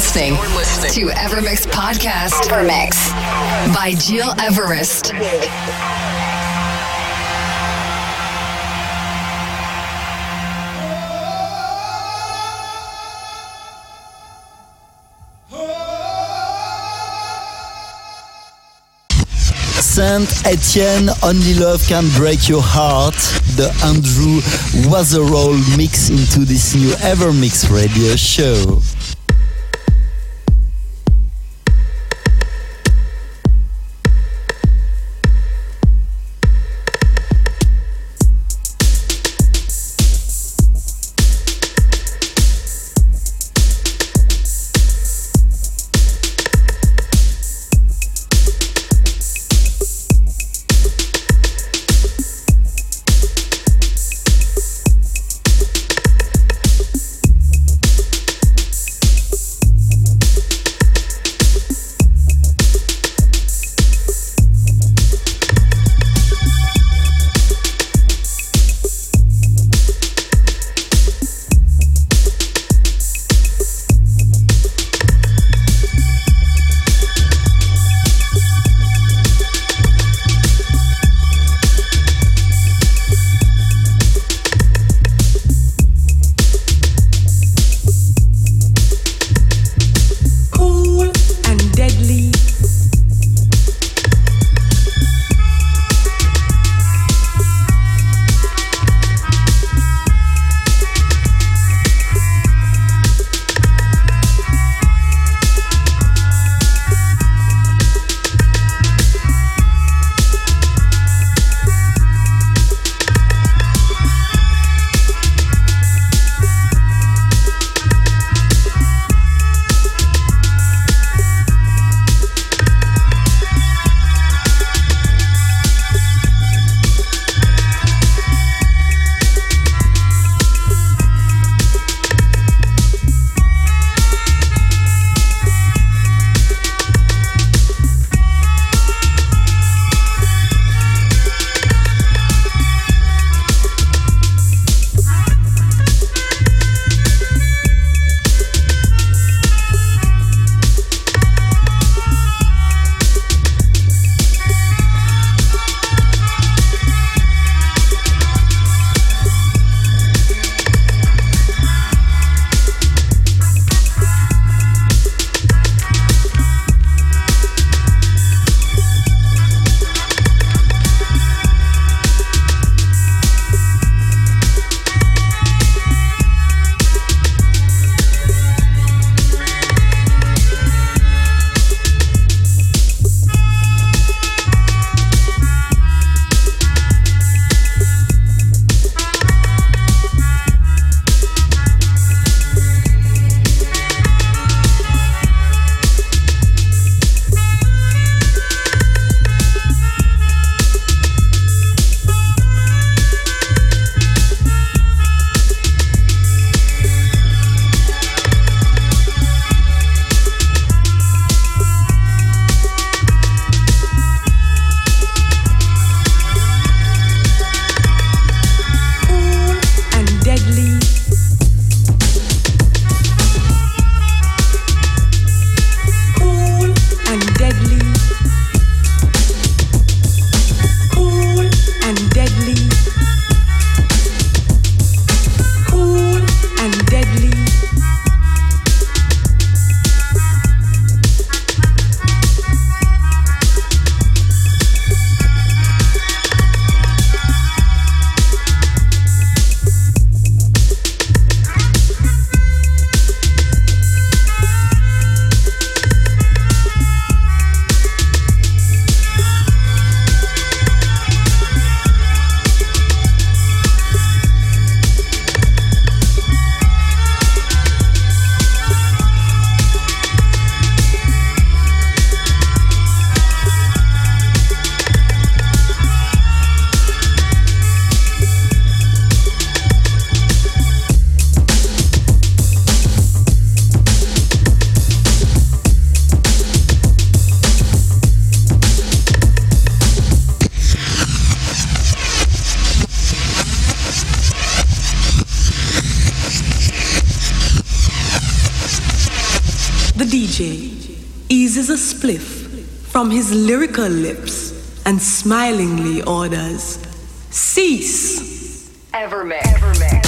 Listening to Evermix Podcast. Evermix by Gil Everest. Saint Etienne, Only Love Can Break Your Heart, the Andrew Weatherall mix into this new Evermix radio show. The DJ, eases a spliff from his lyrical lips and smilingly orders, Cease! Evermix. Evermix.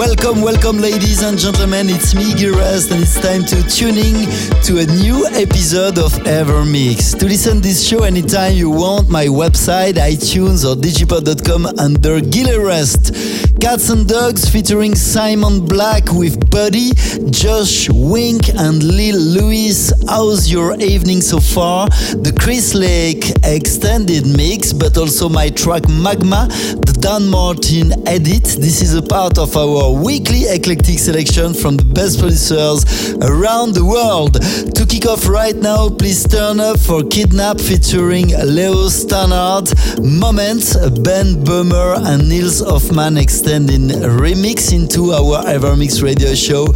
Welcome, welcome, ladies and gentlemen. It's me, Gil Everest, and it's time to tuning to a new episode of Ever Mix. To listen to this show anytime you want, my website, iTunes or digipod.com under Gil Everest. Cats and Dogs featuring Simon Black with Buddy, Josh Wink, and Lil Louis. How's your evening so far? The Chris Lake extended mix, but also my track Magma, the Dan Martin edit. This is a part of our weekly eclectic selection from the best producers around the world. To kick off right now, please turn up for Kidnap featuring Leo Stannard, Moments, Ben Böhmer, and Nils Hoffmann extended in remix into our Evermix radio show,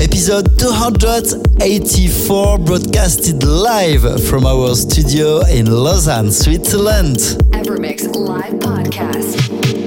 episode 284, broadcasted live from our studio in Lausanne, Switzerland. Evermix Live Podcast.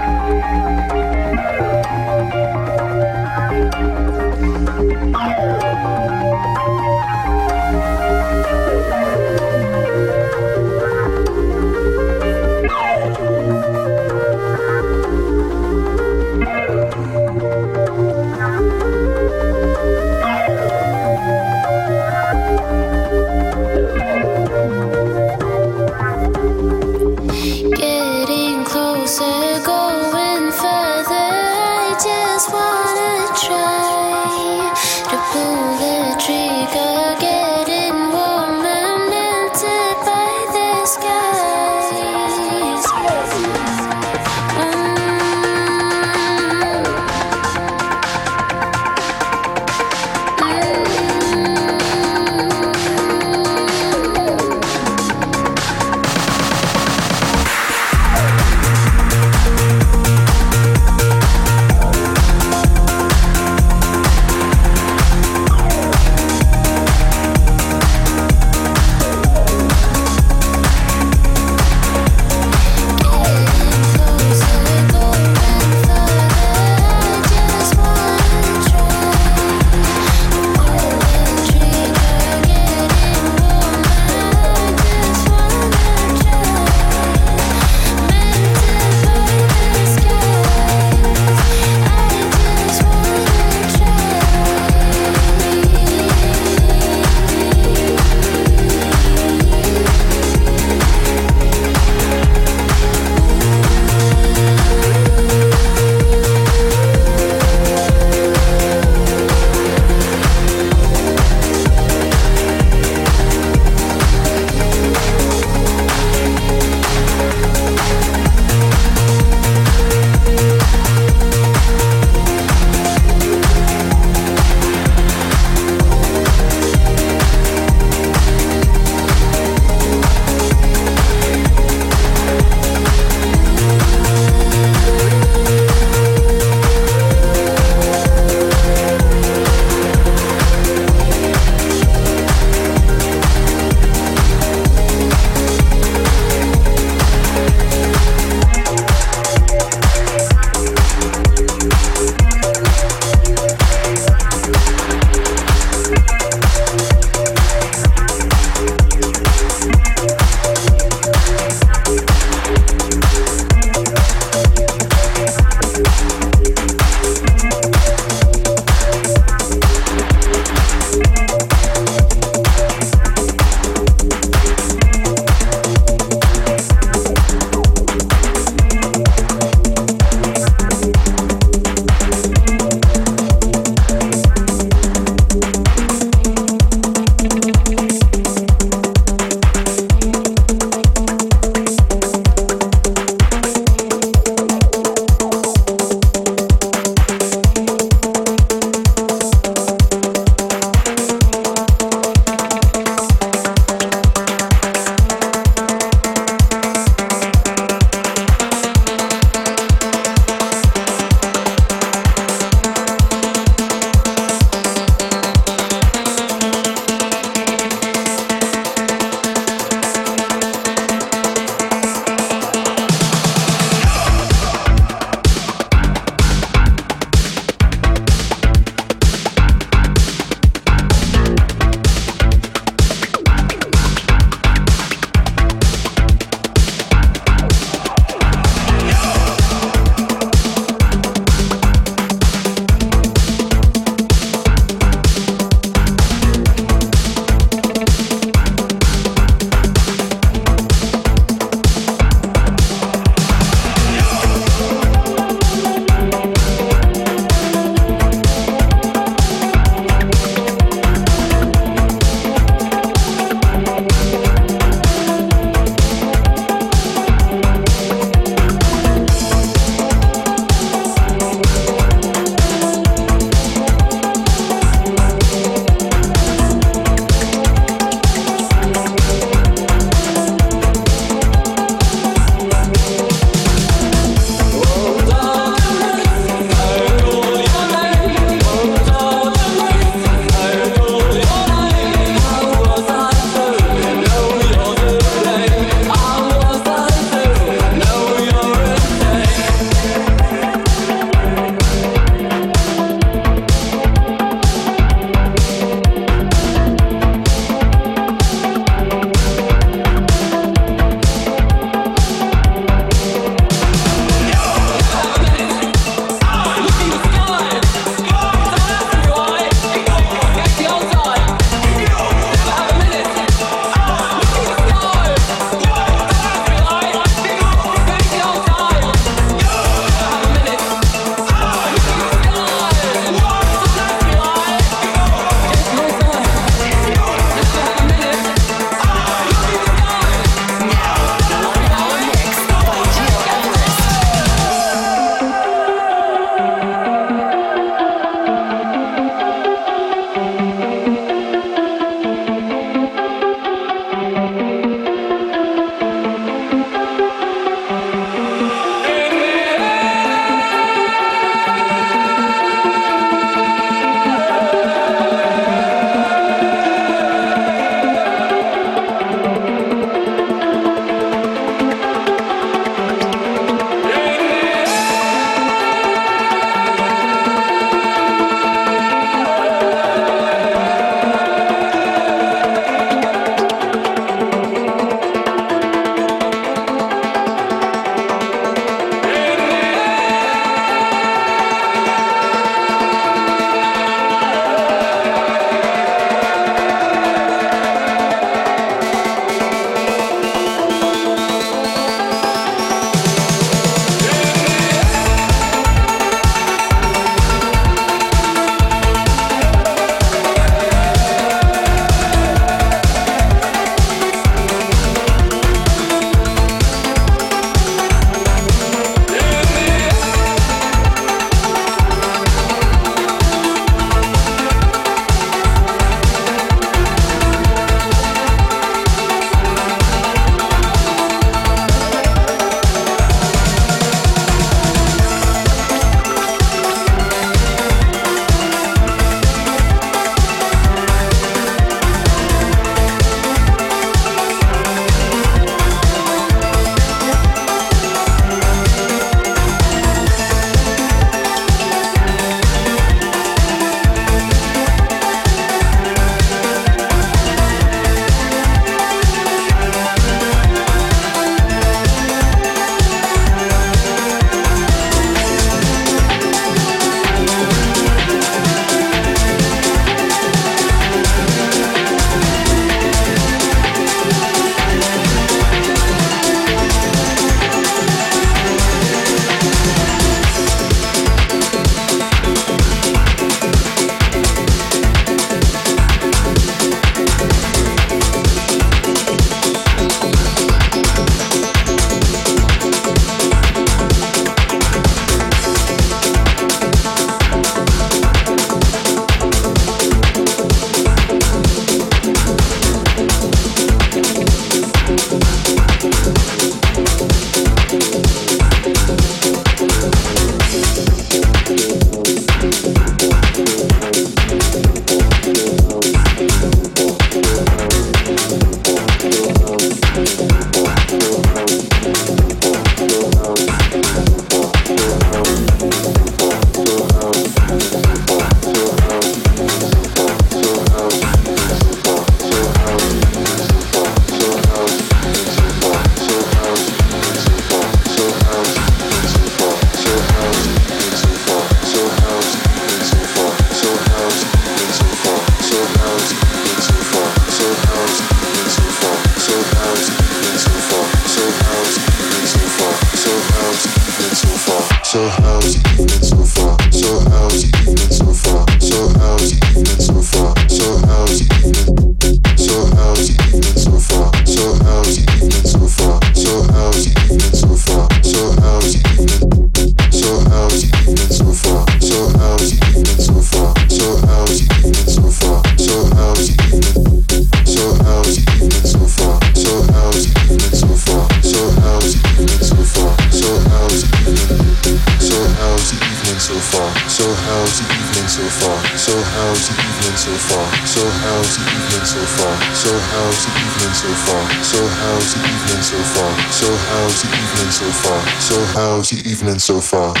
What's evening so far?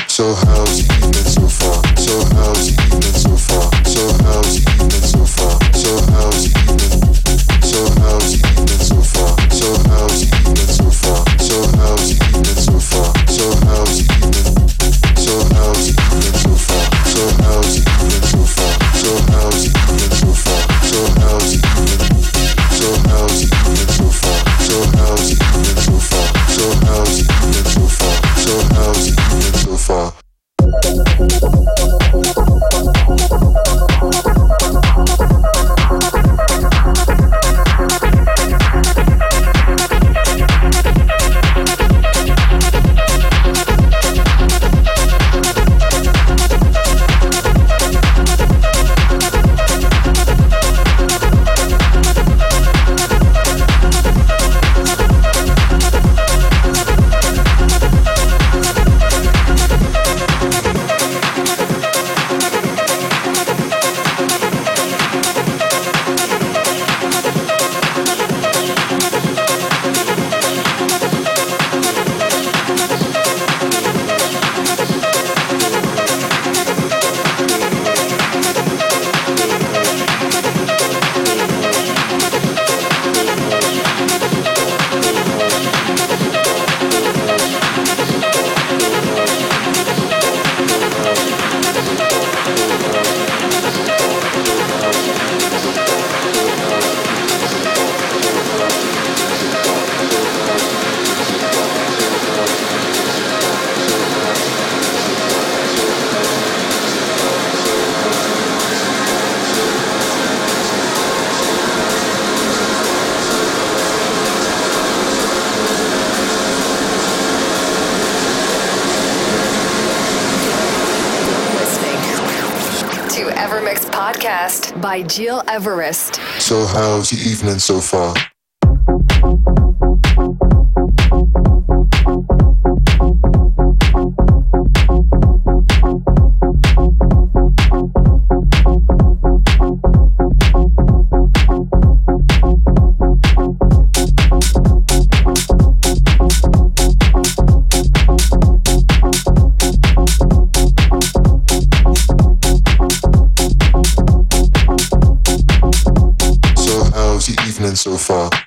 Evermix podcast by Gil Everest. So, how's your evening so far? fall.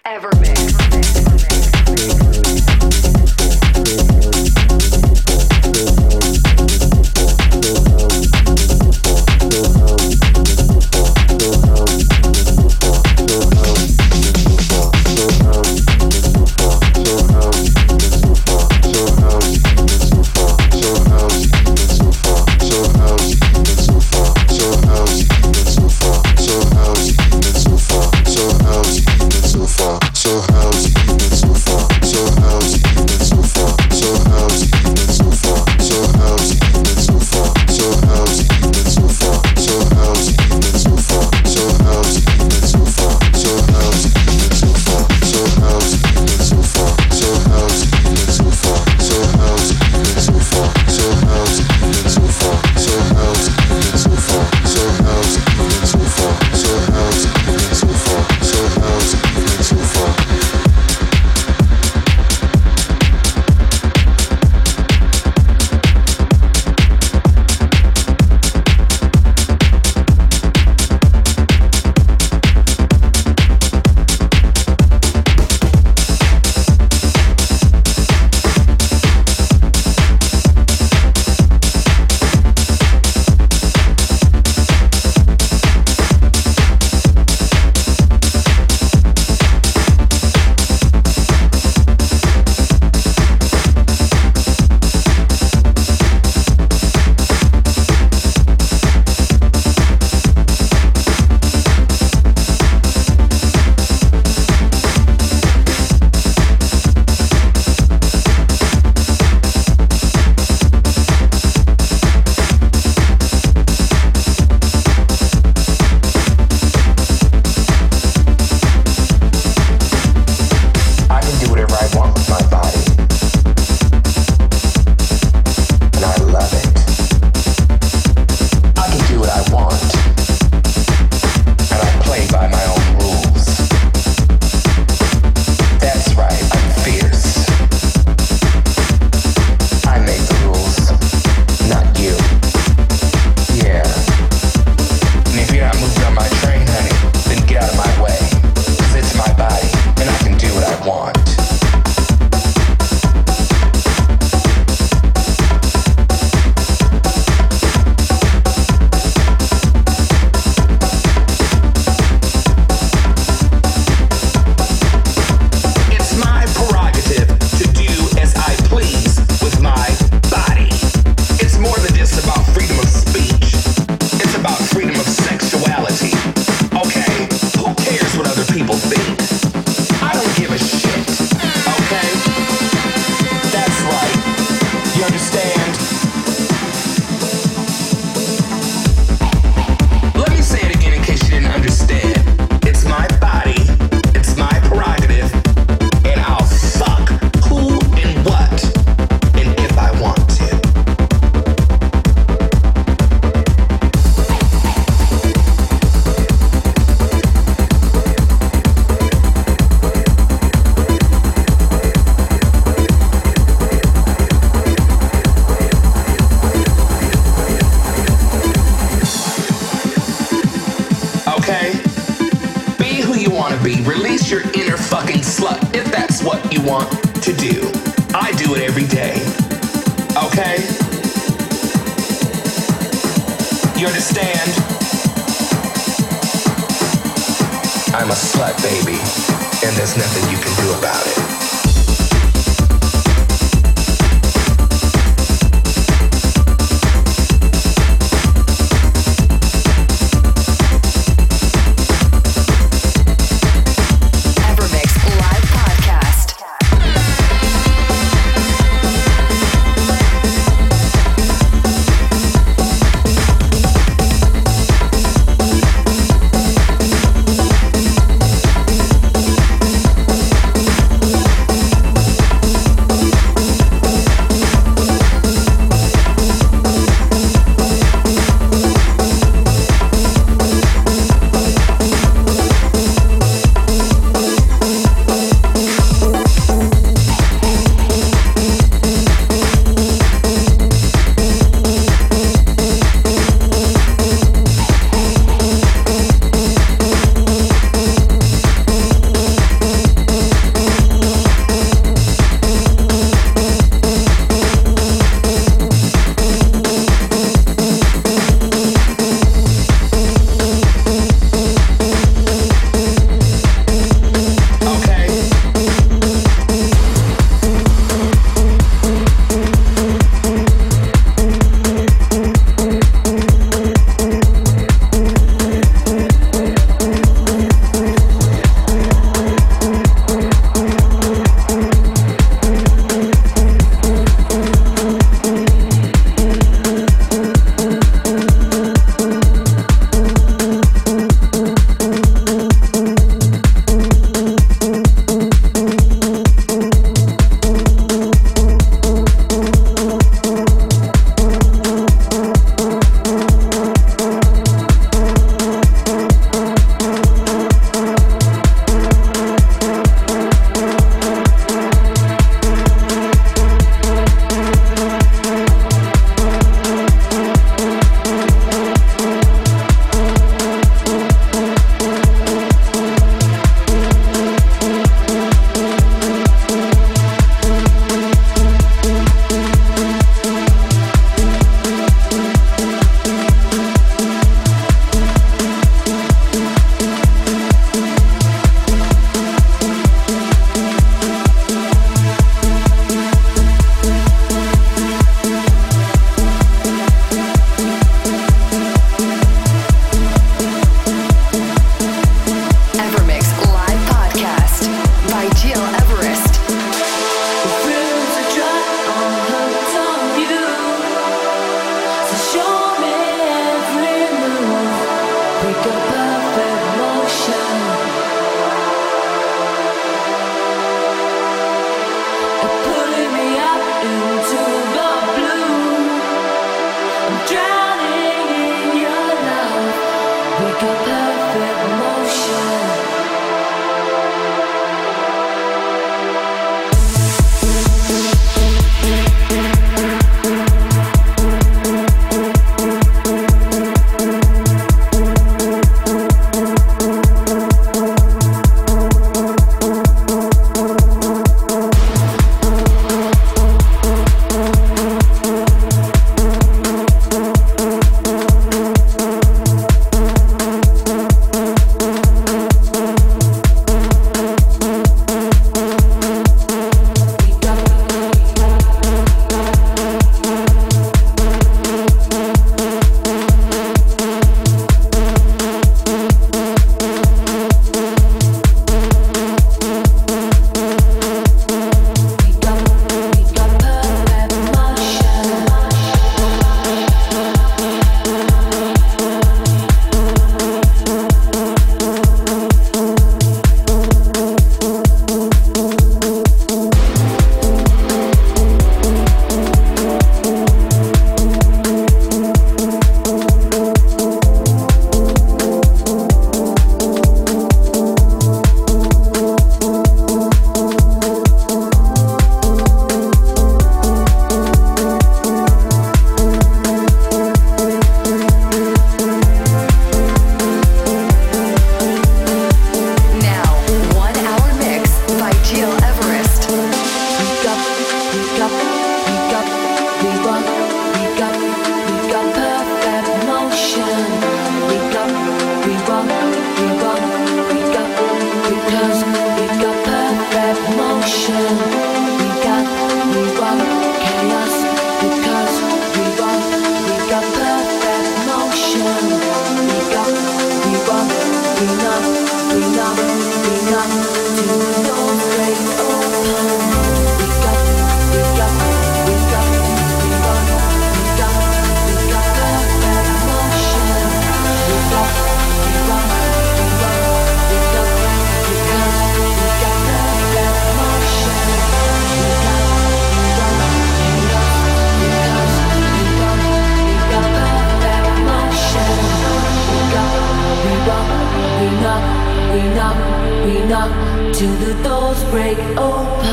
Break open.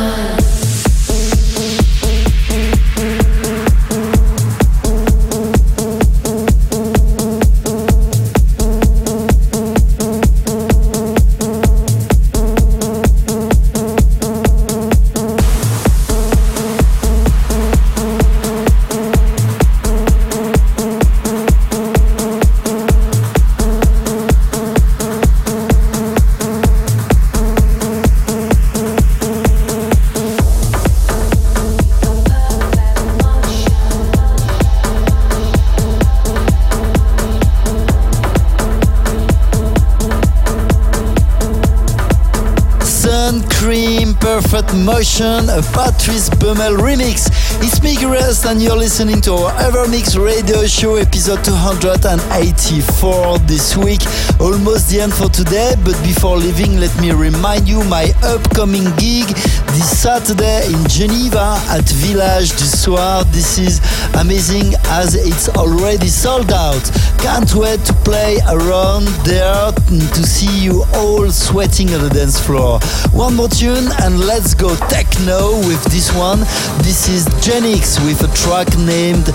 Baumel remix. It's me, Rust, and you're listening to our Evermix radio show episode 284 this week. Almost the end for today, but before leaving, let me remind you my upcoming gig this Saturday in Geneva at Village du Soir. This is amazing as it's already sold out. Can't wait to play around there and to see you all sweating on the dance floor. One more tune and let's go techno with this one. This is Genix with a track named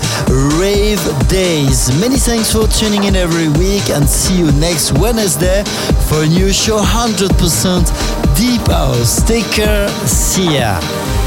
Rave Days. Many thanks for tuning in every week and see you next Wednesday for a new show 100% Deep House Taker Sia.